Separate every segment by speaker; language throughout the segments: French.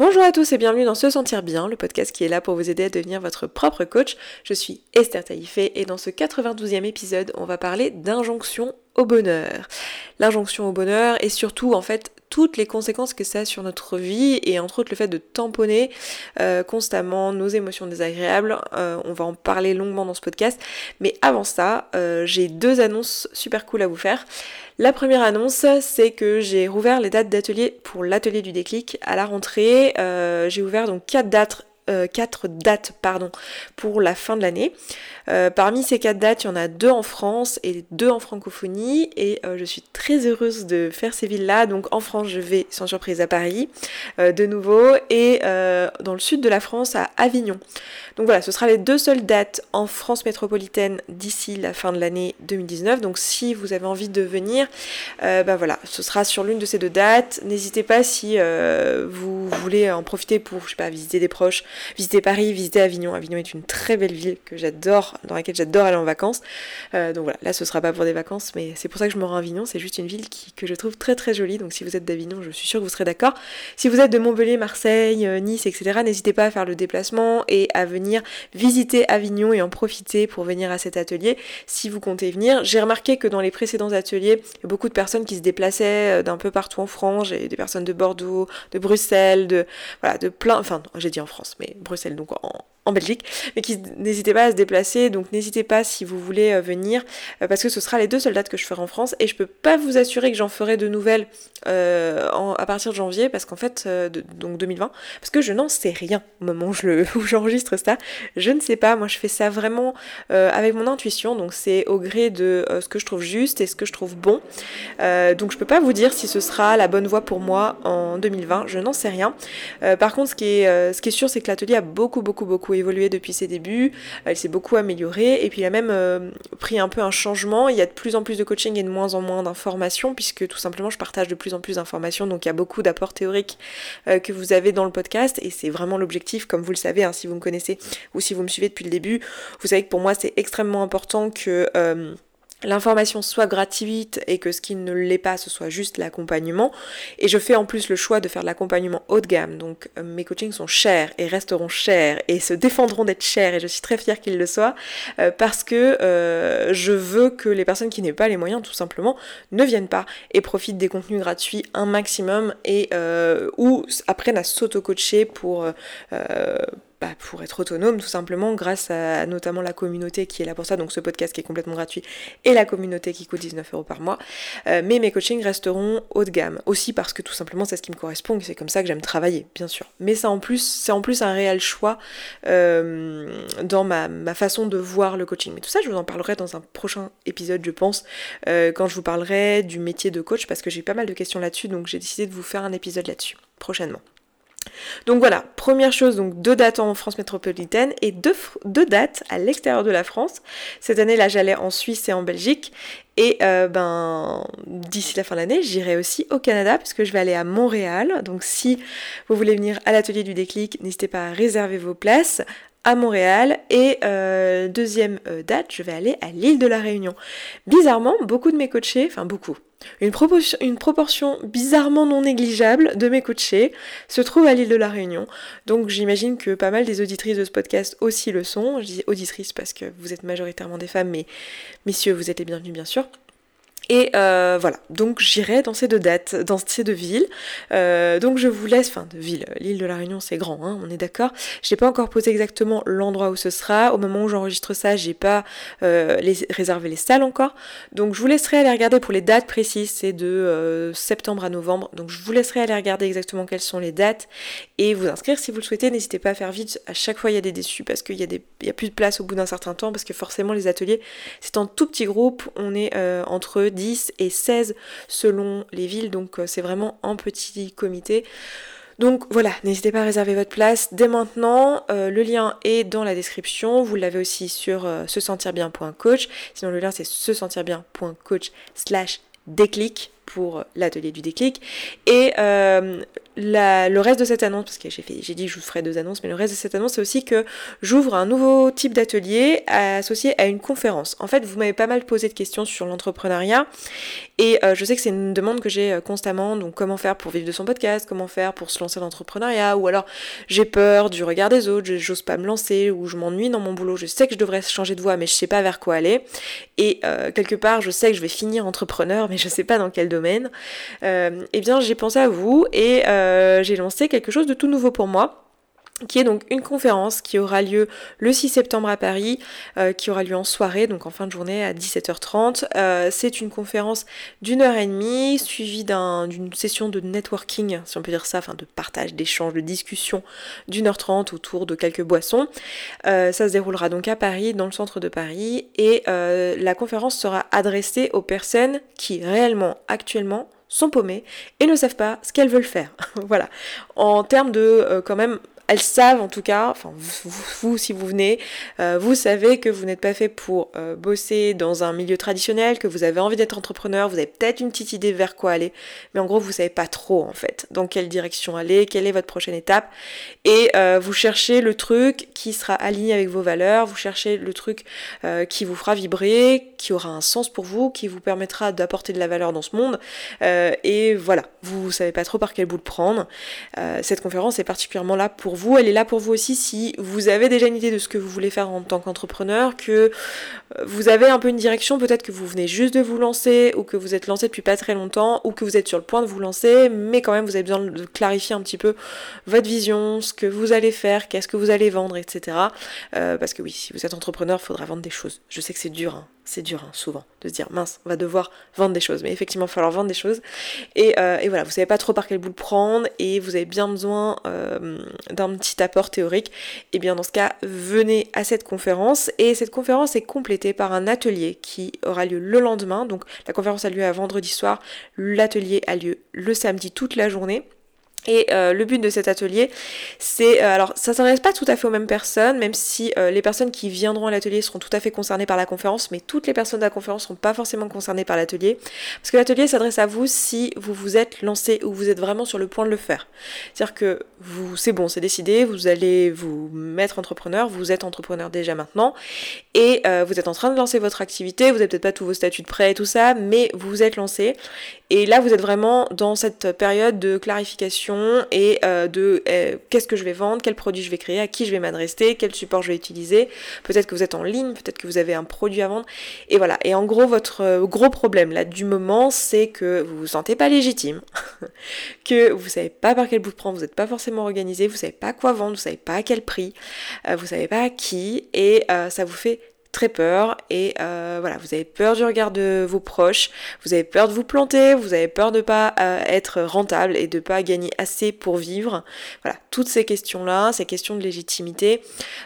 Speaker 1: Bonjour à tous et bienvenue dans Se Sentir Bien, le podcast qui est là pour vous aider à devenir votre propre coach. Je suis Esther Taïfé et dans ce 92e épisode, on va parler d'injonction bonheur. L'injonction au bonheur et surtout en fait toutes les conséquences que ça sur notre vie et entre autres le fait de tamponner euh, constamment nos émotions désagréables. Euh, on va en parler longuement dans ce podcast. Mais avant ça, euh, j'ai deux annonces super cool à vous faire. La première annonce, c'est que j'ai rouvert les dates d'atelier pour l'atelier du déclic à la rentrée. j'ai ouvert donc quatre dates euh, quatre dates pardon, pour la fin de l'année. Euh, parmi ces quatre dates, il y en a deux en France et deux en francophonie. Et euh, je suis très heureuse de faire ces villes-là. Donc en France, je vais sans surprise à Paris de nouveau et dans le sud de la France à Avignon. Donc voilà, ce sera les deux seules dates en France métropolitaine d'ici la fin de l'année 2019. Donc si vous avez envie de venir, ben voilà, ce sera sur l'une de ces deux dates. N'hésitez pas si vous voulez en profiter pour, je sais pas, visiter des proches, visiter Paris, visiter Avignon. Avignon est une très belle ville que j'adore, dans laquelle j'adore aller en vacances. Euh, donc voilà, là ce sera pas pour des vacances, mais c'est pour ça que je me rends à Avignon. C'est juste une ville que je trouve très très jolie. Donc si vous êtes d'Avignon, je suis sûre que vous serez d'accord. Si vous êtes de Montpellier, Marseille, euh, Nice, etc., n'hésitez pas à faire le déplacement et à venir visiter Avignon et en profiter pour venir à cet atelier si vous comptez venir. J'ai remarqué que dans les précédents ateliers, il y a beaucoup de personnes qui se déplaçaient euh, d'un peu partout en France. J'ai des personnes de Bordeaux, de Bruxelles, de voilà, de plein. Enfin, j'ai dit en France, mais Bruxelles, donc en, en Belgique, mais qui n'hésitez pas à se déplacer, donc n'hésitez pas si vous voulez euh, venir, euh, parce que ce sera les deux seules dates que je ferai en France, et je peux pas vous assurer que j'en ferai de nouvelles euh, à partir de janvier, parce qu'en fait, donc 2020, parce que je n'en sais rien au moment où j'enregistre ça, je ne sais pas, moi je fais ça vraiment avec mon intuition, donc c'est au gré de ce que je trouve juste et ce que je trouve bon, donc je peux pas vous dire si ce sera la bonne voie pour moi en 2020, je n'en sais rien. par contre, ce qui est, ce qui est sûr, c'est que l'atelier a beaucoup, beaucoup, beaucoup évolué depuis ses débuts, elle s'est beaucoup améliorée et puis il a même euh, pris un peu un changement. Il y a de plus en plus de coaching et de moins en moins d'informations puisque tout simplement je partage de plus en plus d'informations donc il y a beaucoup d'apports théoriques euh, que vous avez dans le podcast et c'est vraiment l'objectif comme vous le savez hein, si vous me connaissez ou si vous me suivez depuis le début. Vous savez que pour moi c'est extrêmement important que... Euh, l'information soit gratuite et que ce qui ne l'est pas, ce soit juste l'accompagnement. Et je fais en plus le choix de faire de l'accompagnement haut de gamme. Donc euh, mes coachings sont chers et resteront chers et se défendront d'être chers et je suis très fière qu'ils le soient euh, parce que euh, je veux que les personnes qui n'aient pas les moyens tout simplement ne viennent pas et profitent des contenus gratuits un maximum et ou apprennent à s'auto-coacher pour bah, pour être autonome tout simplement grâce à notamment la communauté qui est là pour ça, donc ce podcast qui est complètement gratuit et la communauté qui coûte 19 euros par mois. Euh, mais mes coachings resteront haut de gamme aussi parce que tout simplement c'est ce qui me correspond et c'est comme ça que j'aime travailler, bien sûr. Mais ça en plus, c'est en plus un réel choix euh, dans ma, façon de voir le coaching. Mais tout ça, je vous en parlerai dans un prochain épisode, je pense, euh, quand je vous parlerai du métier de coach parce que j'ai pas mal de questions là-dessus, donc j'ai décidé de vous faire un épisode là-dessus prochainement. Donc voilà, première chose, donc deux dates en France métropolitaine et deux, dates à l'extérieur de la France. Cette année là j'allais en Suisse et en Belgique et euh, ben d'ici la fin de l'année j'irai aussi au Canada puisque je vais aller à Montréal. Donc si vous voulez venir à l'atelier du déclic, n'hésitez pas à réserver vos places à Montréal et euh, deuxième euh, date, je vais aller à l'île de la Réunion. Bizarrement, beaucoup de mes coachés, enfin beaucoup, une proportion, bizarrement non négligeable de mes coachés se trouve à l'île de la Réunion. Donc j'imagine que pas mal des auditrices de ce podcast aussi le sont. Je dis auditrices parce que vous êtes majoritairement des femmes, mais messieurs, vous êtes les bienvenus bien sûr. Et euh, voilà, donc j'irai dans ces deux dates, dans ces deux villes. Euh, donc je vous laisse, enfin de villes, l'île de la Réunion c'est grand, hein, on est d'accord. J'ai pas encore posé exactement l'endroit où ce sera. Au moment où j'enregistre ça, j'ai pas euh, réservé les salles encore. Donc je vous laisserai aller regarder pour les dates précises, c'est de septembre à novembre. Donc je vous laisserai aller regarder exactement quelles sont les dates et vous inscrire si vous le souhaitez. N'hésitez pas à faire vite. À chaque fois il y a des déçus parce qu'il y, a plus de place au bout d'un certain temps parce que forcément les ateliers c'est en tout petit groupe. On est entre 10 et 16 selon les villes, donc euh, c'est vraiment un petit comité. Donc voilà, n'hésitez pas à réserver votre place dès maintenant. Euh, le lien est dans la description. Vous l'avez aussi sur euh, se sentir bien.coach. Sinon le lien c'est se sentir bien.coach slash déclic pour l'atelier du déclic. Et le reste de cette annonce, parce que j'ai, dit que je vous ferai deux annonces, mais le reste de cette annonce, c'est aussi que j'ouvre un nouveau type d'atelier associé à une conférence. En fait, vous m'avez pas mal posé de questions sur l'entrepreneuriat et euh, je sais que c'est une demande que j'ai euh, constamment, donc comment faire pour vivre de son podcast, comment faire pour se lancer dans l'entrepreneuriat, ou alors j'ai peur du regard des autres, j'ose pas me lancer, ou je m'ennuie dans mon boulot, je sais que je devrais changer de voie, mais je sais pas vers quoi aller. Et euh, quelque part, je sais que je vais finir entrepreneur, mais je sais pas dans quel domaine. eh bien, j'ai pensé à vous et j'ai lancé quelque chose de tout nouveau pour moi qui est donc une conférence qui aura lieu le 6 septembre à Paris, euh, qui aura lieu en soirée, donc en fin de journée à 17h30. Euh, c'est une conférence d'une heure et demie, suivie d'une session de networking, si on peut dire ça, enfin de partage, d'échange, de discussion d'une heure trente autour de quelques boissons. Euh, ça se déroulera donc à Paris, dans le centre de Paris, et la conférence sera adressée aux personnes qui réellement, actuellement, sont paumées et ne savent pas ce qu'elles veulent faire. voilà. En termes de quand même elles savent en tout cas, enfin vous, si vous venez, euh, vous savez que vous n'êtes pas fait pour euh, bosser dans un milieu traditionnel, que vous avez envie d'être entrepreneur, vous avez peut-être une petite idée vers quoi aller, mais en gros vous savez pas trop en fait dans quelle direction aller, quelle est votre prochaine étape, et euh, vous cherchez le truc qui sera aligné avec vos valeurs, vous cherchez le truc qui vous fera vibrer, qui aura un sens pour vous, qui vous permettra d'apporter de la valeur dans ce monde, et voilà, vous, savez pas trop par quel bout le prendre. cette conférence est particulièrement là pour vous, elle est là pour vous aussi si vous avez déjà une idée de ce que vous voulez faire en tant qu'entrepreneur, que euh, vous avez un peu une direction, peut-être que vous venez juste de vous lancer, ou que vous êtes lancé depuis pas très longtemps, ou que vous êtes sur le point de vous lancer, mais quand même vous avez besoin de clarifier un petit peu votre vision, ce que vous allez faire, qu'est-ce que vous allez vendre, etc. Euh, parce que oui, si vous êtes entrepreneur, il faudra vendre des choses. Je sais que c'est dur, hein c'est dur hein, souvent de se dire mince, on va devoir vendre des choses. Mais effectivement, il va falloir vendre des choses. Et, euh, voilà, vous savez pas trop par quel bout le prendre et vous avez bien besoin euh, d'un petit apport théorique. Et bien dans ce cas, venez à cette conférence. Et cette conférence est complétée par un atelier qui aura lieu le lendemain. Donc la conférence a lieu à vendredi soir. L'atelier a lieu le samedi toute la journée. Et euh, le but de cet atelier, c'est euh, alors ça s'adresse pas tout à fait aux mêmes personnes, même si euh, les personnes qui viendront à l'atelier seront tout à fait concernées par la conférence, mais toutes les personnes de la conférence seront pas forcément concernées par l'atelier, parce que l'atelier s'adresse à vous si vous vous êtes lancé ou vous êtes vraiment sur le point de le faire. C'est-à-dire que vous, c'est bon, c'est décidé, vous allez vous mettre entrepreneur, vous êtes entrepreneur déjà maintenant, et vous êtes en train de lancer votre activité, vous n'avez peut-être pas tous vos statuts de prêt et tout ça, mais vous vous êtes lancé, et là vous êtes vraiment dans cette période de clarification et euh, de euh, qu'est-ce que je vais vendre, quel produit je vais créer, à qui je vais m'adresser, quel support je vais utiliser. Peut-être que vous êtes en ligne, peut-être que vous avez un produit à vendre. Et voilà. Et en gros, votre euh, gros problème là du moment, c'est que vous vous sentez pas légitime, que vous savez pas par quel bout de prendre, vous n'êtes pas forcément organisé, vous savez pas quoi vendre, vous savez pas à quel prix, vous savez pas à qui, et ça vous fait très peur et euh, voilà, vous avez peur du regard de vos proches, vous avez peur de vous planter, vous avez peur de pas euh, être rentable et de pas gagner assez pour vivre. Voilà, toutes ces questions-là, ces questions de légitimité,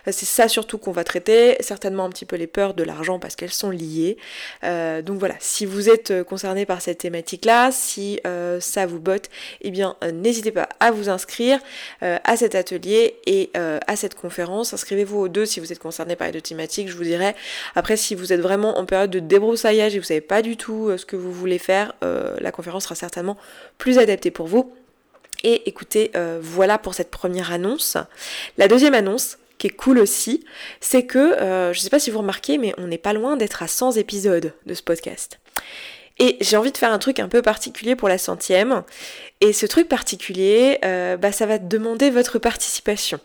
Speaker 1: euh, c'est ça surtout qu'on va traiter, certainement un petit peu les peurs de l'argent parce qu'elles sont liées. donc voilà, si vous êtes concerné par cette thématique-là, si ça vous botte, eh bien n'hésitez pas à vous inscrire à cet atelier et à cette conférence. Inscrivez-vous aux deux si vous êtes concerné par les deux thématiques, je vous dirais après, si vous êtes vraiment en période de débroussaillage et vous savez pas du tout euh, ce que vous voulez faire, euh, la conférence sera certainement plus adaptée pour vous. Et écoutez, euh, voilà pour cette première annonce. La deuxième annonce, qui est cool aussi, c'est que, je ne sais pas si vous remarquez, mais on n'est pas loin d'être à 100 épisodes de ce podcast. Et j'ai envie de faire un truc un peu particulier pour la centième. Et ce truc particulier, bah, ça va demander votre participation.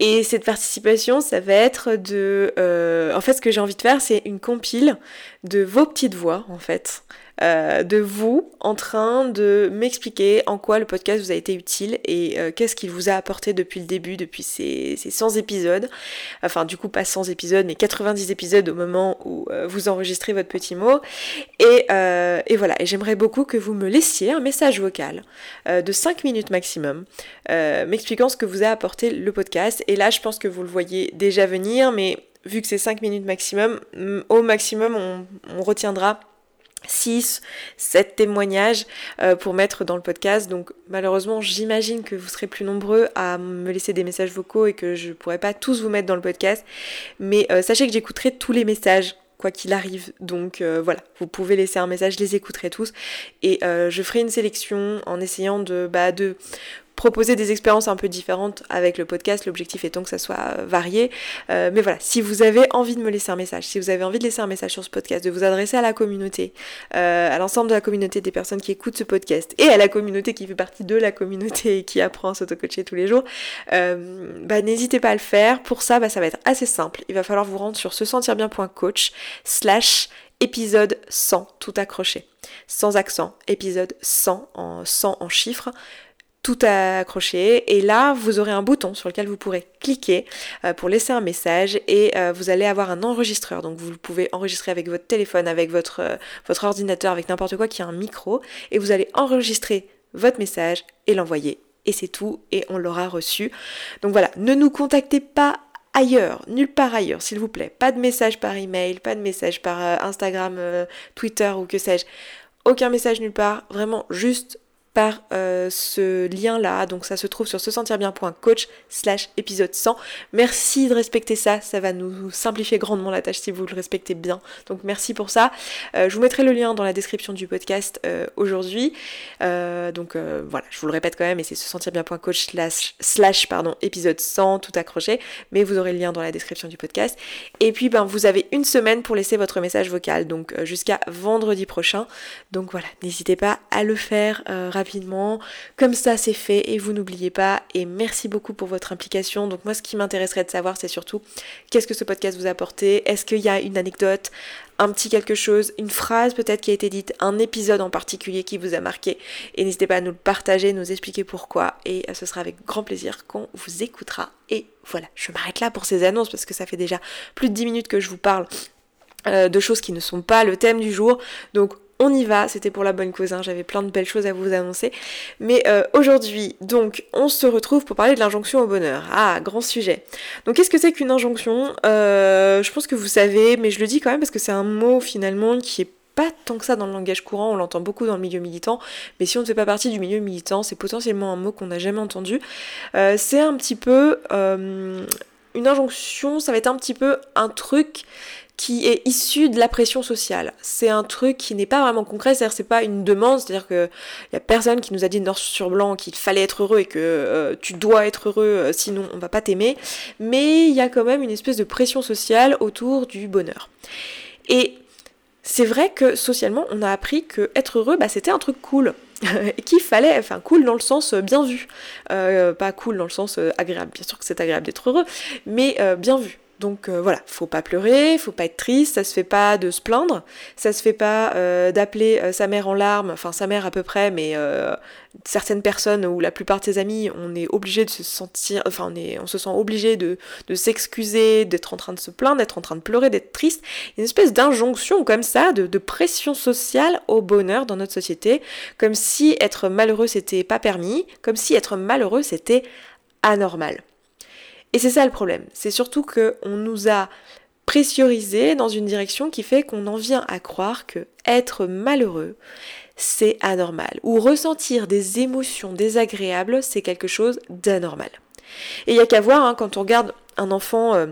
Speaker 1: Et cette participation, ça va être de... Euh, en fait, ce que j'ai envie de faire, c'est une compile de vos petites voix, en fait. Euh, de vous en train de m'expliquer en quoi le podcast vous a été utile et euh, qu'est-ce qu'il vous a apporté depuis le début, depuis ces, ces, 100 épisodes. Enfin, du coup, pas 100 épisodes, mais 90 épisodes au moment où euh, vous enregistrez votre petit mot. Et, et voilà, et j'aimerais beaucoup que vous me laissiez un message vocal de 5 minutes maximum, m'expliquant ce que vous a apporté le podcast. Et là, je pense que vous le voyez déjà venir, mais vu que c'est 5 minutes maximum, au maximum, on, retiendra 6, 7 témoignages euh, pour mettre dans le podcast. Donc malheureusement, j'imagine que vous serez plus nombreux à me laisser des messages vocaux et que je ne pourrai pas tous vous mettre dans le podcast. Mais euh, sachez que j'écouterai tous les messages quoi qu'il arrive. Donc voilà, vous pouvez laisser un message, je les écouterai tous. Et je ferai une sélection en essayant de, bah, de proposer des expériences un peu différentes avec le podcast, l'objectif étant que ça soit euh, varié. Euh, mais voilà, si vous avez envie de me laisser un message, si vous avez envie de laisser un message sur ce podcast, de vous adresser à la communauté, euh, à l'ensemble de la communauté des personnes qui écoutent ce podcast et à la communauté qui fait partie de la communauté et qui apprend à s'auto-coacher tous les jours, bah, n'hésitez pas à le faire. Pour ça, bah, ça va être assez simple. Il va falloir vous rendre sur se sentir bien.coach slash épisode 100, tout accroché. Sans accent, épisode 100 en 100 en chiffres tout accroché et là vous aurez un bouton sur lequel vous pourrez cliquer euh, pour laisser un message et euh, vous allez avoir un enregistreur. Donc vous pouvez enregistrer avec votre téléphone avec votre, euh, votre ordinateur avec n'importe quoi qui a un micro et vous allez enregistrer votre message et l'envoyer. Et c'est tout et on l'aura reçu. Donc voilà. Ne nous contactez pas ailleurs, nulle part ailleurs, s'il vous plaît. Pas de message par email, pas de message par Instagram, Twitter ou que sais-je. Aucun message nulle part, vraiment juste par euh, ce lien-là. Donc ça se trouve sur se sentir bien.coach slash épisode 100. Merci de respecter ça, ça va nous simplifier grandement la tâche si vous le respectez bien. Donc merci pour ça. Euh, je vous mettrai le lien dans la description du podcast euh, aujourd'hui. donc voilà, je vous le répète quand même, et c'est se sentir bien.coach slash, slash pardon, épisode 100, tout accroché. Mais vous aurez le lien dans la description du podcast. Et puis ben, vous avez une semaine pour laisser votre message vocal, donc jusqu'à vendredi prochain. Donc voilà, n'hésitez pas à le faire rapidement comme ça, c'est fait et vous n'oubliez pas. Et merci beaucoup pour votre implication. Donc moi, ce qui m'intéresserait de savoir, c'est surtout qu'est-ce que ce podcast vous a apporté? Est-ce qu'il y a une anecdote, un petit quelque chose, une phrase peut-être qui a été dite, un épisode en particulier qui vous a marqué? Et n'hésitez pas à nous le partager, nous expliquer pourquoi. Et ce sera avec grand plaisir qu'on vous écoutera. Et voilà, je m'arrête là pour ces annonces parce que ça fait déjà plus de 10 minutes que je vous parle euh, de choses qui ne sont pas le thème du jour. Donc on y va, c'était pour la bonne cause, hein. j'avais plein de belles choses à vous annoncer. Mais euh, aujourd'hui, donc, on se retrouve pour parler de l'injonction au bonheur. Ah, grand sujet. Donc, qu'est-ce que c'est qu'une injonction? Euh, Je pense que vous savez, mais je le dis quand même parce que c'est un mot finalement qui est pas tant que ça dans le langage courant, on l'entend beaucoup dans le milieu militant, mais si on ne fait pas partie du milieu militant, c'est potentiellement un mot qu'on n'a jamais entendu. Euh, c'est un petit peu une injonction, ça va être un petit peu un truc qui est issu de la pression sociale. C'est un truc qui n'est pas vraiment concret, c'est-à-dire c'est pas une demande, c'est-à-dire que y a personne qui nous a dit noir sur blanc qu'il fallait être heureux et que euh, tu dois être heureux euh, sinon on va pas t'aimer, mais il y a quand même une espèce de pression sociale autour du bonheur. Et c'est vrai que socialement on a appris que être heureux bah, c'était un truc cool. et qu'il fallait, enfin cool dans le sens euh, bien vu, pas cool dans le sens agréable, bien sûr que c'est agréable d'être heureux, mais bien vu. Donc euh, voilà, faut pas pleurer, faut pas être triste, ça se fait pas de se plaindre, ça se fait pas euh, d'appeler euh, sa mère en larmes, enfin sa mère à peu près, mais certaines personnes ou la plupart de ses amis, on est obligé de se sentir, enfin on, est, on se sent obligé de, s'excuser, d'être en train de se plaindre, d'être en train de pleurer, d'être triste. Une espèce d'injonction comme ça, de, de pression sociale au bonheur dans notre société, comme si être malheureux c'était pas permis, comme si être malheureux c'était anormal. Et c'est ça le problème. C'est surtout qu'on nous a pressurisé dans une direction qui fait qu'on en vient à croire que être malheureux, c'est anormal. Ou ressentir des émotions désagréables, c'est quelque chose d'anormal. Et il n'y a qu'à voir, hein, quand on regarde un enfant... Euh,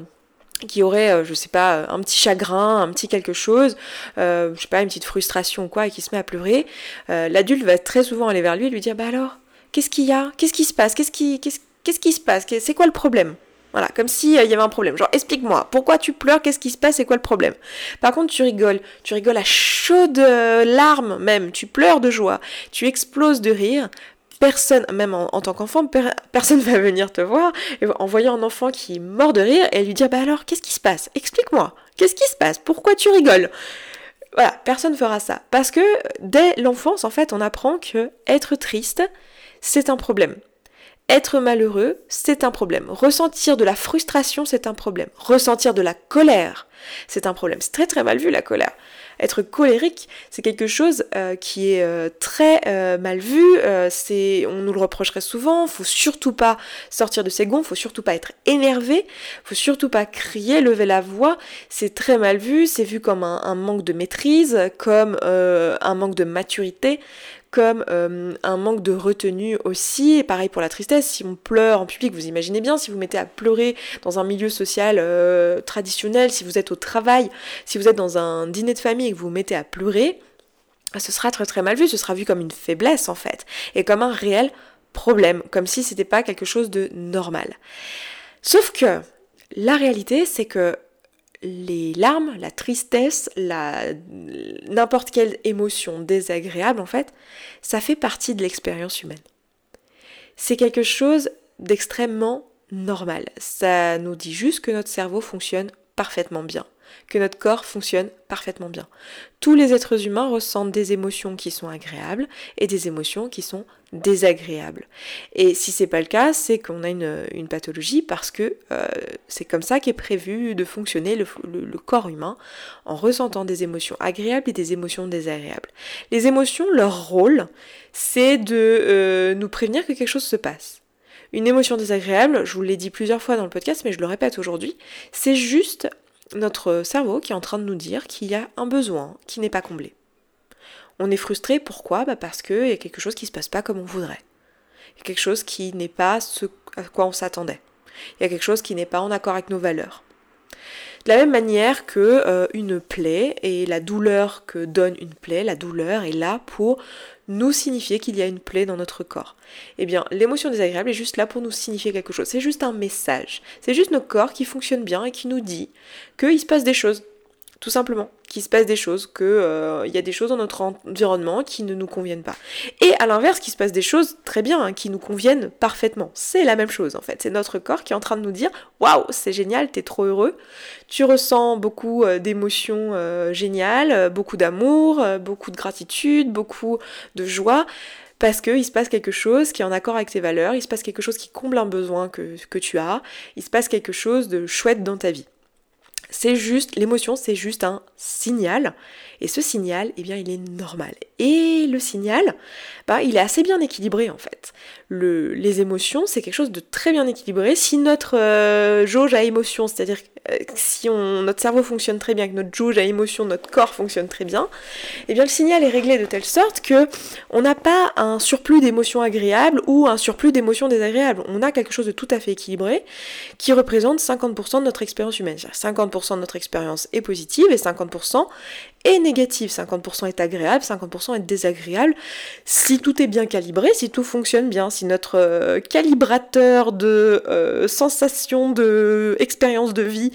Speaker 1: qui aurait, euh, je sais pas, un petit chagrin, un petit quelque chose, euh, je sais pas, une petite frustration ou quoi, et qui se met à pleurer, l'adulte va très souvent aller vers lui et lui dire Bah alors, qu'est-ce qu'il y a? Qu'est-ce qui se passe? Qu'est-ce qui, qu'est-ce qui se passe? C'est quoi le problème? Voilà, comme s'il euh, y avait un problème. Genre, explique-moi, pourquoi tu pleures, qu'est-ce qui se passe, c'est quoi le problème? Par contre, tu rigoles, tu rigoles à chaudes larmes même, tu pleures de joie, tu exploses de rire. Personne, même en, tant qu'enfant, personne va venir te voir en voyant un enfant qui est mort de rire et lui dire Bah alors, qu'est-ce qui se passe? Explique-moi, qu'est-ce qui se passe? Pourquoi tu rigoles? Voilà, personne ne fera ça. Parce que dès l'enfance, en fait, on apprend que être triste, c'est un problème. Être malheureux, c'est un problème. Ressentir de la frustration, c'est un problème. Ressentir de la colère, c'est un problème. C'est très très mal vu la colère. Être colérique, c'est quelque chose euh, qui est euh, très euh, mal vu. on nous le reprocherait souvent. Faut surtout pas sortir de ses gonds. Faut surtout pas être énervé. Faut surtout pas crier, lever la voix. C'est très mal vu. C'est vu comme un manque de maîtrise, comme un manque de maturité comme euh, un manque de retenue aussi. Et pareil pour la tristesse, si on pleure en public, vous imaginez bien, si vous mettez à pleurer dans un milieu social euh, traditionnel, si vous êtes au travail, si vous êtes dans un dîner de famille et que vous vous mettez à pleurer, ce sera très très mal vu, ce sera vu comme une faiblesse en fait, et comme un réel problème, comme si c'était pas quelque chose de normal. Sauf que la réalité, c'est que les larmes, la tristesse, la n'importe quelle émotion désagréable en fait, ça fait partie de l'expérience humaine. C'est quelque chose d'extrêmement normal. Ça nous dit juste que notre cerveau fonctionne parfaitement bien que notre corps fonctionne parfaitement bien. Tous les êtres humains ressentent des émotions qui sont agréables et des émotions qui sont désagréables. Et si c'est pas le cas, c'est qu'on a une, pathologie parce que euh, c'est comme ça qu'est prévu de fonctionner le, corps humain en ressentant des émotions agréables et des émotions désagréables. Les émotions, leur rôle, c'est de euh, nous prévenir que quelque chose se passe. Une émotion désagréable, je vous l'ai dit plusieurs fois dans le podcast, mais je le répète aujourd'hui, c'est juste notre cerveau qui est en train de nous dire qu'il y a un besoin qui n'est pas comblé. On est frustré, pourquoi? Bah Parce qu'il y a quelque chose qui ne se passe pas comme on voudrait. Il y a quelque chose qui n'est pas ce à quoi on s'attendait. Il y a quelque chose qui n'est pas en accord avec nos valeurs. De la même manière que euh, une plaie et la douleur que donne une plaie, la douleur est là pour nous signifier qu'il y a une plaie dans notre corps. Eh bien, l'émotion désagréable est juste là pour nous signifier quelque chose. C'est juste un message. C'est juste notre corps qui fonctionne bien et qui nous dit qu'il se passe des choses tout simplement, qu'il se passe des choses, qu'il euh, y a des choses dans notre environnement qui ne nous conviennent pas. Et à l'inverse, qu'il se passe des choses très bien, hein, qui nous conviennent parfaitement. C'est la même chose en fait. C'est notre corps qui est en train de nous dire Waouh, c'est génial, t'es trop heureux. Tu ressens beaucoup euh, d'émotions euh, géniales, beaucoup d'amour, beaucoup de gratitude, beaucoup de joie parce qu'il se passe quelque chose qui est en accord avec tes valeurs, il se passe quelque chose qui comble un besoin que, que tu as, il se passe quelque chose de chouette dans ta vie. C'est juste, l'émotion, c'est juste un signal. Et ce signal, eh bien, il est normal. Et le signal, bah, il est assez bien équilibré en fait. Le, les émotions, c'est quelque chose de très bien équilibré. Si notre euh, jauge à émotion, c'est-à-dire euh, si notre cerveau fonctionne très bien, que notre jauge à émotion, notre corps fonctionne très bien, eh bien le signal est réglé de telle sorte que on n'a pas un surplus d'émotions agréables ou un surplus d'émotions désagréables. On a quelque chose de tout à fait équilibré qui représente 50% de notre expérience humaine. 50% de notre expérience est positive et 50% est négative. 50% est agréable, 50% est désagréable. Si tout est bien calibré, si tout fonctionne bien, si notre euh, calibrateur de euh, sensations, de expérience de vie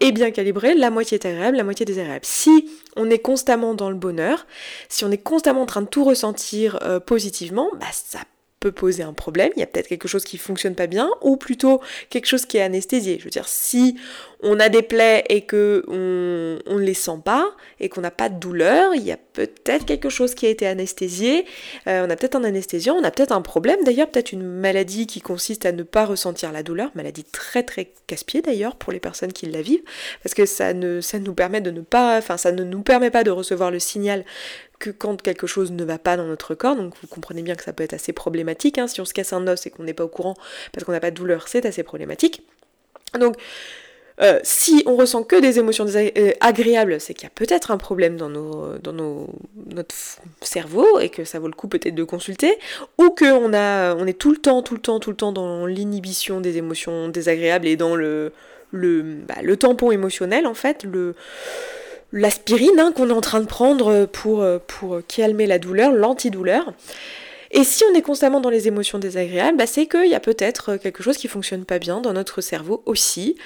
Speaker 1: est bien calibré, la moitié est agréable, la moitié est désagréable. Si on est constamment dans le bonheur, si on est constamment en train de tout ressentir euh, positivement, bah ça peut poser un problème, il y a peut-être quelque chose qui fonctionne pas bien, ou plutôt quelque chose qui est anesthésié. Je veux dire, si on a des plaies et que on, ne les sent pas, et qu'on n'a pas de douleur, il y a peut-être quelque chose qui a été anesthésié, euh, on a peut-être un anesthésiant, on a peut-être un problème d'ailleurs, peut-être une maladie qui consiste à ne pas ressentir la douleur, maladie très très casse-pied d'ailleurs pour les personnes qui la vivent, parce que ça, ne, ça nous permet de ne pas, enfin ça ne nous permet pas de recevoir le signal quand quelque chose ne va pas dans notre corps, donc vous comprenez bien que ça peut être assez problématique, hein. si on se casse un os et qu'on n'est pas au courant parce qu'on n'a pas de douleur, c'est assez problématique. Donc, euh, si on ressent que des émotions euh, agréables, c'est qu'il y a peut-être un problème dans, nos, dans nos, notre cerveau et que ça vaut le coup peut-être de consulter, ou qu'on on est tout le temps, tout le temps, tout le temps dans l'inhibition des émotions désagréables et dans le, le, bah, le tampon émotionnel en fait, le, l'aspirine hein, qu'on est en train de prendre pour, pour calmer la douleur, l'antidouleur. Et si on est constamment dans les émotions désagréables, bah c'est qu'il y a peut-être quelque chose qui fonctionne pas bien dans notre cerveau aussi.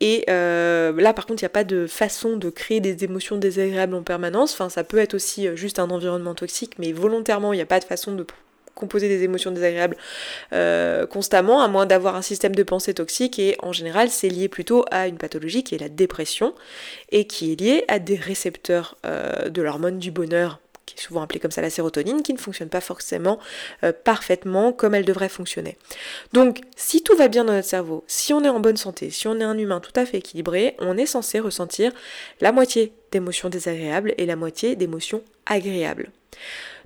Speaker 1: Et euh, là, par contre, il n'y a pas de façon de créer des émotions désagréables en permanence. Enfin, ça peut être aussi juste un environnement toxique, mais volontairement, il n'y a pas de façon de composer des émotions désagréables euh, constamment, à moins d'avoir un système de pensée toxique, et en général c'est lié plutôt à une pathologie qui est la dépression, et qui est liée à des récepteurs euh, de l'hormone du bonheur, qui est souvent appelée comme ça la sérotonine, qui ne fonctionne pas forcément euh, parfaitement comme elle devrait fonctionner. Donc si tout va bien dans notre cerveau, si on est en bonne santé, si on est un humain tout à fait équilibré, on est censé ressentir la moitié d'émotions désagréables et la moitié d'émotions agréables.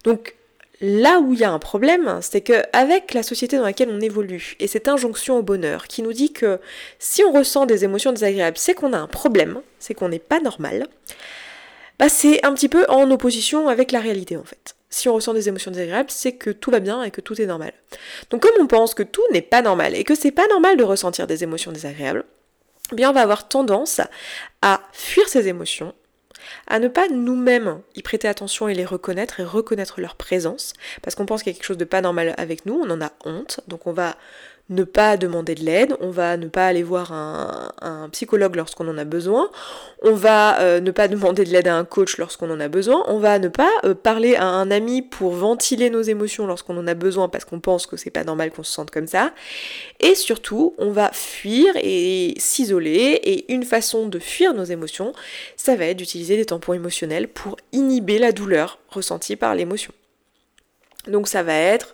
Speaker 1: Donc Là où il y a un problème, c'est que avec la société dans laquelle on évolue et cette injonction au bonheur qui nous dit que si on ressent des émotions désagréables, c'est qu'on a un problème, c'est qu'on n'est pas normal, bah c'est un petit peu en opposition avec la réalité en fait. Si on ressent des émotions désagréables, c'est que tout va bien et que tout est normal. Donc comme on pense que tout n'est pas normal et que c'est pas normal de ressentir des émotions désagréables, eh bien on va avoir tendance à fuir ces émotions, à ne pas nous-mêmes y prêter attention et les reconnaître et reconnaître leur présence, parce qu'on pense qu'il y a quelque chose de pas normal avec nous, on en a honte, donc on va ne pas demander de l'aide, on va ne pas aller voir un, psychologue lorsqu'on en a besoin, on va euh, ne pas demander de l'aide à un coach lorsqu'on en a besoin, on va ne pas euh, parler à un ami pour ventiler nos émotions lorsqu'on en a besoin parce qu'on pense que c'est pas normal qu'on se sente comme ça, et surtout on va fuir et s'isoler, et une façon de fuir nos émotions, ça va être d'utiliser des tampons émotionnels pour inhiber la douleur ressentie par l'émotion. Donc ça va être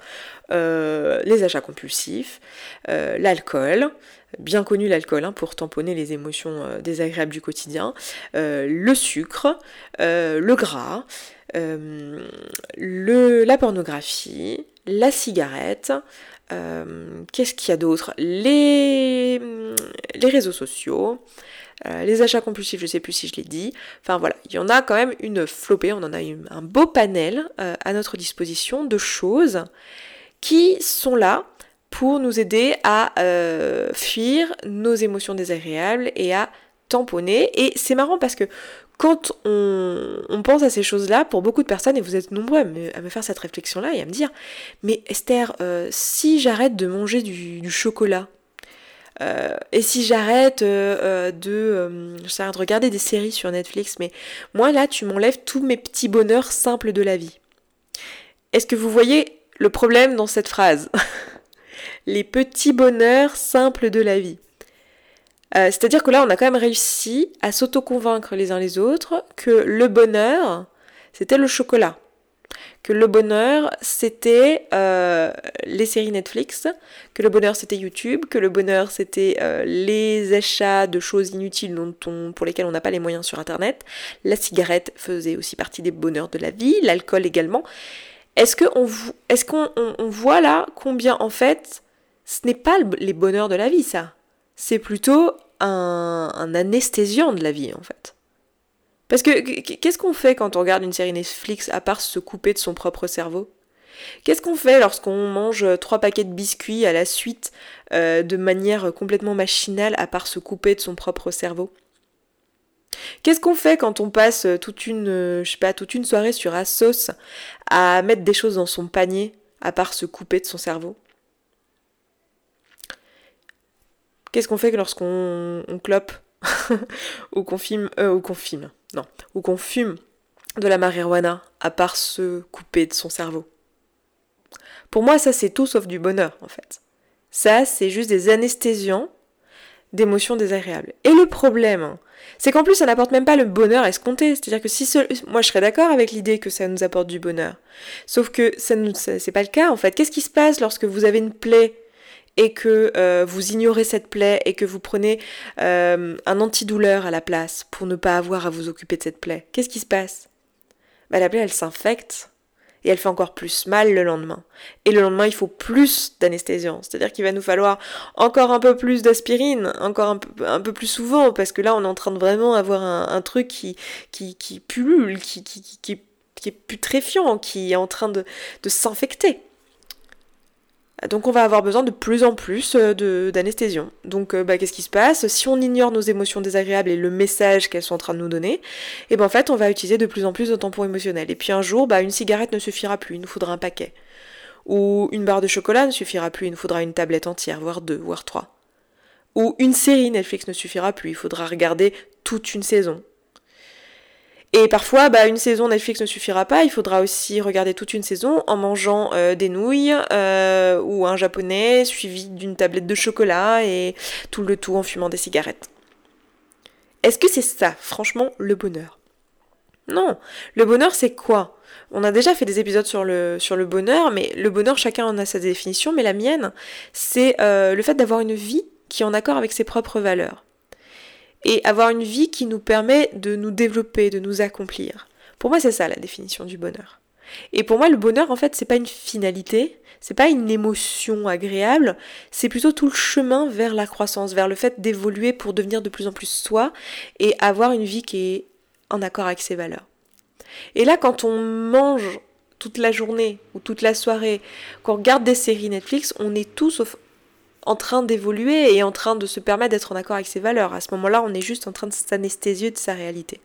Speaker 1: les achats compulsifs, euh, l'alcool, bien connu l'alcool hein, pour tamponner les émotions euh, désagréables du quotidien, le sucre, le gras, la pornographie, la cigarette, qu'est-ce qu'il y a d'autre? Les, réseaux sociaux, les achats compulsifs, je sais plus si je l'ai dit. Enfin voilà, il y en a quand même une flopée, on en a un beau panel à notre disposition de choses qui sont là pour nous aider à euh, fuir nos émotions désagréables et à tamponner. Et c'est marrant parce que quand on, pense à ces choses-là, pour beaucoup de personnes, et vous êtes nombreux à me, faire cette réflexion-là et à me dire, mais Esther, euh, si j'arrête de manger du, chocolat, euh, et si j'arrête de, de regarder des séries sur Netflix, mais moi là, tu m'enlèves tous mes petits bonheurs simples de la vie. Est-ce que vous voyez le problème dans cette phrase. les petits bonheurs simples de la vie. Euh, c'est-à-dire que là, on a quand même réussi à s'auto-convaincre les uns les autres que le bonheur, c'était le chocolat. Que le bonheur, c'était euh, les séries Netflix, que le bonheur, c'était YouTube, que le bonheur, c'était euh, les achats de choses inutiles pour lesquelles on n'a pas les moyens sur Internet. La cigarette faisait aussi partie des bonheurs de la vie, l'alcool également. Est-ce qu'on est qu'on on, voit là combien en fait ce n'est pas les bonheurs de la vie ça. C'est plutôt un, un anesthésiant de la vie en fait. Parce que qu'est-ce qu'on fait quand on regarde une série Netflix à part se couper de son propre cerveau? Qu'est-ce qu'on fait lorsqu'on mange trois paquets de biscuits à la suite euh, de manière complètement machinale à part se couper de son propre cerveau? Qu'est-ce qu'on fait quand on passe toute une, euh, je toute une soirée sur Asos à mettre des choses dans son panier à part se couper de son cerveau? Qu'est-ce qu'on fait lorsqu'on on clope ou qu'on filme, euh, ou qu'on filme, non, ou qu'on fume de la marijuana à part se couper de son cerveau? Pour moi, ça c'est tout sauf du bonheur en fait. Ça, c'est juste des anesthésiants d'émotions désagréables. Et le problème, c'est qu'en plus ça n'apporte même pas le bonheur escompté. C'est-à-dire que si moi je serais d'accord avec l'idée que ça nous apporte du bonheur. Sauf que ça ne c'est pas le cas en fait. Qu'est-ce qui se passe lorsque vous avez une plaie et que euh, vous ignorez cette plaie et que vous prenez euh, un antidouleur à la place pour ne pas avoir à vous occuper de cette plaie? Qu'est-ce qui se passe? Bah, La plaie elle s'infecte et elle fait encore plus mal le lendemain. Et le lendemain, il faut plus d'anesthésiant. C'est-à-dire qu'il va nous falloir encore un peu plus d'aspirine, encore un peu, plus souvent, parce que là, on est en train de vraiment avoir un, truc qui, qui, qui pullule, qui, qui, qui, qui est putréfiant, qui est en train de, de s'infecter. Donc on va avoir besoin de plus en plus euh, d'anesthésion. Donc euh, bah, qu'est-ce qui se passe? Si on ignore nos émotions désagréables et le message qu'elles sont en train de nous donner, et eh ben en fait on va utiliser de plus en plus de tampons émotionnels. Et puis un jour, bah, une cigarette ne suffira plus, il nous faudra un paquet. Ou une barre de chocolat ne suffira plus, il nous faudra une tablette entière, voire deux, voire trois. Ou une série Netflix ne suffira plus, il faudra regarder toute une saison. Et parfois, bah, une saison Netflix ne suffira pas, il faudra aussi regarder toute une saison en mangeant euh, des nouilles euh, ou un japonais suivi d'une tablette de chocolat et tout le tout en fumant des cigarettes. Est-ce que c'est ça, franchement, le bonheur? Non, le bonheur c'est quoi? On a déjà fait des épisodes sur le, sur le bonheur, mais le bonheur, chacun en a sa définition, mais la mienne, c'est euh, le fait d'avoir une vie qui est en accord avec ses propres valeurs et avoir une vie qui nous permet de nous développer, de nous accomplir. Pour moi, c'est ça la définition du bonheur. Et pour moi, le bonheur, en fait, c'est pas une finalité, c'est pas une émotion agréable, c'est plutôt tout le chemin vers la croissance, vers le fait d'évoluer pour devenir de plus en plus soi et avoir une vie qui est en accord avec ses valeurs. Et là, quand on mange toute la journée ou toute la soirée, qu'on regarde des séries Netflix, on est tout sauf en train d'évoluer et en train de se permettre d'être en accord avec ses valeurs. À ce moment-là, on est juste en train de s'anesthésier de sa réalité.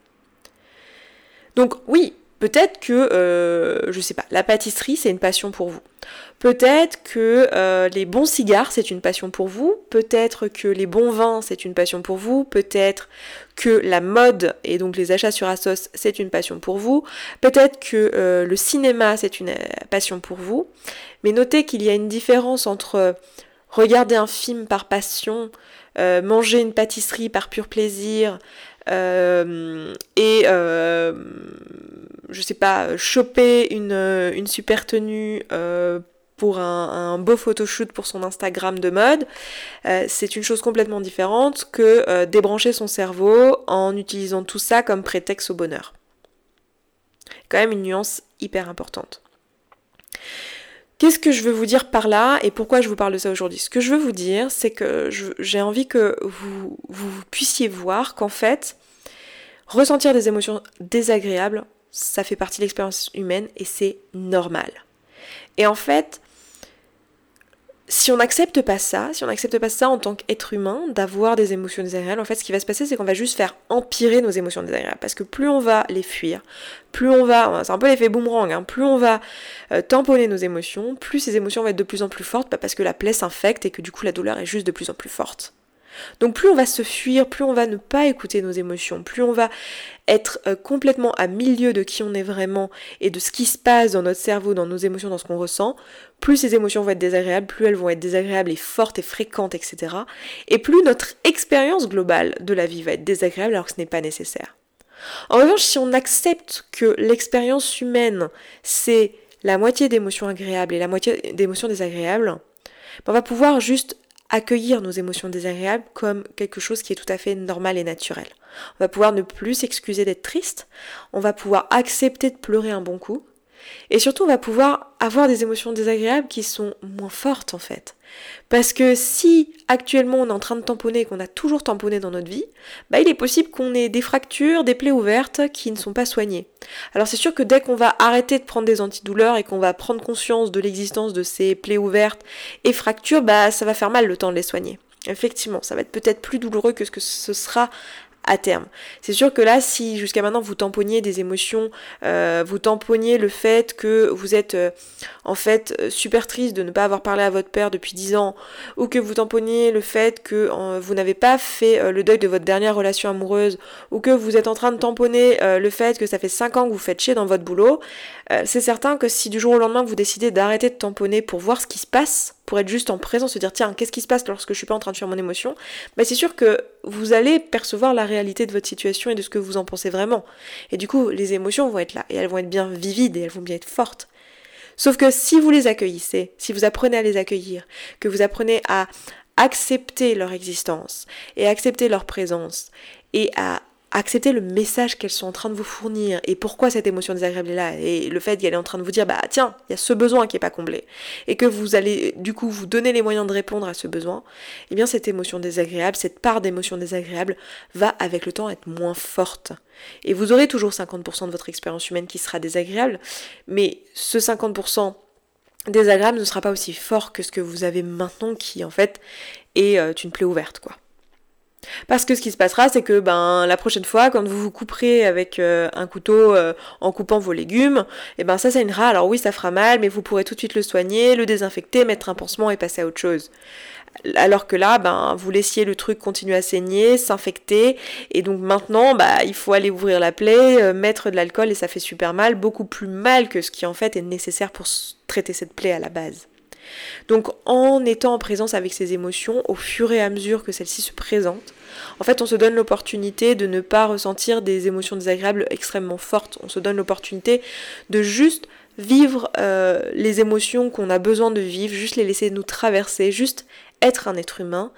Speaker 1: Donc oui, peut-être que, euh, je sais pas, la pâtisserie, c'est une passion pour vous. Peut-être que euh, les bons cigares, c'est une passion pour vous. Peut-être que les bons vins, c'est une passion pour vous. Peut-être que la mode et donc les achats sur Asos, c'est une passion pour vous. Peut-être que euh, le cinéma, c'est une passion pour vous. Mais notez qu'il y a une différence entre regarder un film par passion, manger une pâtisserie par pur plaisir, euh, et euh, je sais pas, choper une, super tenue euh, pour un, beau photoshoot pour son Instagram de mode, c'est une chose complètement différente que débrancher son cerveau en utilisant tout ça comme prétexte au bonheur. Quand même une nuance hyper importante. Qu'est-ce que je veux vous dire par là et pourquoi je vous parle de ça aujourd'hui? Ce que je veux vous dire, c'est que j'ai envie que vous, puissiez voir qu'en fait, ressentir des émotions désagréables, ça fait partie de l'expérience humaine et c'est normal. Et en fait, si on n'accepte pas ça, si on n'accepte pas ça en tant qu'être humain, d'avoir des émotions désagréables, en fait, ce qui va se passer, c'est qu'on va juste faire empirer nos émotions désagréables. Parce que plus on va les fuir, plus on va, c'est un peu l'effet boomerang, hein, plus on va euh, tamponner nos émotions, plus ces émotions vont être de plus en plus fortes, parce que la plaie s'infecte et que du coup la douleur est juste de plus en plus forte. Donc plus on va se fuir, plus on va ne pas écouter nos émotions, plus on va être euh, complètement à milieu de qui on est vraiment et de ce qui se passe dans notre cerveau, dans nos émotions, dans ce qu'on ressent, plus ces émotions vont être désagréables, plus elles vont être désagréables et fortes et fréquentes, etc. Et plus notre expérience globale de la vie va être désagréable alors que ce n'est pas nécessaire. En revanche, si on accepte que l'expérience humaine, c'est la moitié d'émotions agréables et la moitié d'émotions désagréables, ben, on va pouvoir juste accueillir nos émotions désagréables comme quelque chose qui est tout à fait normal et naturel. On va pouvoir ne plus s'excuser d'être triste, on va pouvoir accepter de pleurer un bon coup, et surtout on va pouvoir avoir des émotions désagréables qui sont moins fortes en fait. Parce que si actuellement on est en train de tamponner et qu'on a toujours tamponné dans notre vie, bah il est possible qu'on ait des fractures, des plaies ouvertes qui ne sont pas soignées. Alors c'est sûr que dès qu'on va arrêter de prendre des antidouleurs et qu'on va prendre conscience de l'existence de ces plaies ouvertes et fractures, bah ça va faire mal le temps de les soigner. Effectivement, ça va être peut-être plus douloureux que ce que ce sera terme. C'est sûr que là, si jusqu'à maintenant vous tamponniez des émotions, euh, vous tamponniez le fait que vous êtes euh, en fait euh, super triste de ne pas avoir parlé à votre père depuis 10 ans, ou que vous tamponniez le fait que vous n'avez pas fait le deuil de votre dernière relation amoureuse, ou que vous êtes en train de tamponner le fait que ça fait 5 ans que vous faites chier dans votre boulot, c'est certain que si du jour au lendemain vous décidez d'arrêter de tamponner pour voir ce qui se passe, pour être juste en présence, se dire tiens, qu'est-ce qui se passe lorsque je suis pas en train de faire mon émotion, bah c'est sûr que vous allez percevoir la réalité de votre situation et de ce que vous en pensez vraiment. Et du coup, les émotions vont être là et elles vont être bien vivides et elles vont bien être fortes. Sauf que si vous les accueillissez, si vous apprenez à les accueillir, que vous apprenez à accepter leur existence et accepter leur présence et à accepter le message qu'elles sont en train de vous fournir et pourquoi cette émotion désagréable est là et le fait qu'elle est en train de vous dire bah tiens il y a ce besoin qui est pas comblé. Et que vous allez du coup vous donner les moyens de répondre à ce besoin et eh bien cette émotion désagréable cette part d'émotion désagréable va avec le temps être moins forte. Et vous aurez toujours 50% de votre expérience humaine qui sera désagréable mais ce 50% désagréable ne sera pas aussi fort que ce que vous avez maintenant qui en fait est euh, une plaie ouverte quoi parce que ce qui se passera, c'est que ben la prochaine fois, quand vous vous couperez avec euh, un couteau euh, en coupant vos légumes, et eh ben ça saignera. Alors oui, ça fera mal, mais vous pourrez tout de suite le soigner, le désinfecter, mettre un pansement et passer à autre chose. Alors que là, ben vous laissiez le truc continuer à saigner, s'infecter, et donc maintenant, bah il faut aller ouvrir la plaie, euh, mettre de l'alcool et ça fait super mal, beaucoup plus mal que ce qui en fait est nécessaire pour traiter cette plaie à la base. Donc en étant en présence avec ces émotions, au fur et à mesure que celles-ci se présentent, en fait on se donne l'opportunité de ne pas ressentir des émotions désagréables extrêmement fortes. On se donne l'opportunité de juste vivre euh, les émotions qu'on a besoin de vivre, juste les laisser nous traverser, juste être un être humain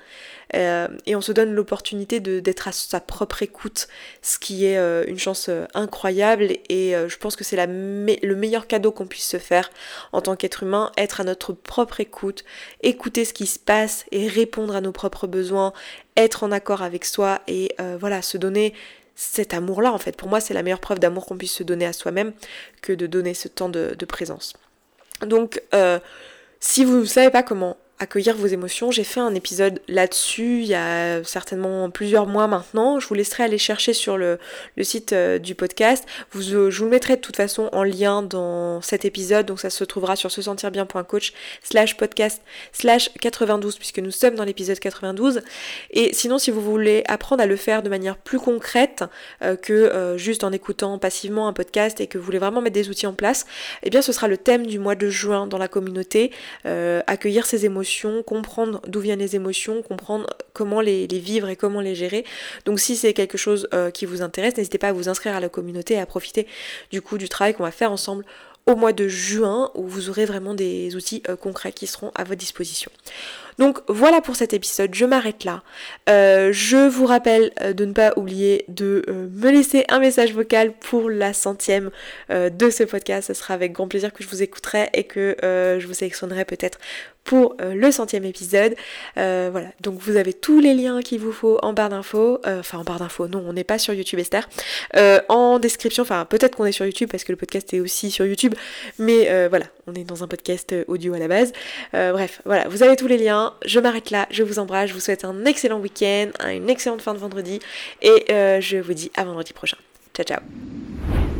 Speaker 1: euh, et on se donne l'opportunité d'être à sa propre écoute, ce qui est euh, une chance euh, incroyable et je pense que c'est le meilleur cadeau qu'on puisse se faire en tant qu'être humain, être à notre propre écoute, écouter ce qui se passe et répondre à nos propres besoins, être en accord avec soi et voilà, se donner cet amour-là, en fait, pour moi, c'est la meilleure preuve d'amour qu'on puisse se donner à soi-même que de donner ce temps de, présence. Donc, si vous ne savez pas comment accueillir vos émotions. J'ai fait un épisode là-dessus il y a certainement plusieurs mois maintenant. Je vous laisserai aller chercher sur le, site euh, du podcast. Vous, je vous le mettrai de toute façon en lien dans cet épisode, donc ça se trouvera sur se sentir bien.coach slash podcast slash 92 puisque nous sommes dans l'épisode 92. Et sinon si vous voulez apprendre à le faire de manière plus concrète euh, que euh, juste en écoutant passivement un podcast et que vous voulez vraiment mettre des outils en place, eh bien ce sera le thème du mois de juin dans la communauté, accueillir ses émotions, comprendre d'où viennent les émotions, comprendre comment les, vivre et comment les gérer. Donc si c'est quelque chose qui vous intéresse, n'hésitez pas à vous inscrire à la communauté et à profiter du coup du travail qu'on va faire ensemble au mois de juin où vous aurez vraiment des outils euh, concrets qui seront à votre disposition. Donc voilà pour cet épisode, je m'arrête là. Euh, je vous rappelle euh, de ne pas oublier de me laisser un message vocal pour la centième de ce podcast. Ce sera avec grand plaisir que je vous écouterai et que je vous sélectionnerai peut-être pour le centième épisode. voilà, donc vous avez tous les liens qu'il vous faut en barre d'infos. enfin en barre d'infos, non, on n'est pas sur YouTube Esther. en description, enfin peut-être qu'on est sur YouTube parce que le podcast est aussi sur YouTube. Mais euh, voilà, on est dans un podcast euh, audio à la base. Euh, bref, voilà, vous avez tous les liens. Je m'arrête là, je vous embrasse, je vous souhaite un excellent week-end, une excellente fin de vendredi. Et je vous dis à vendredi prochain. Ciao ciao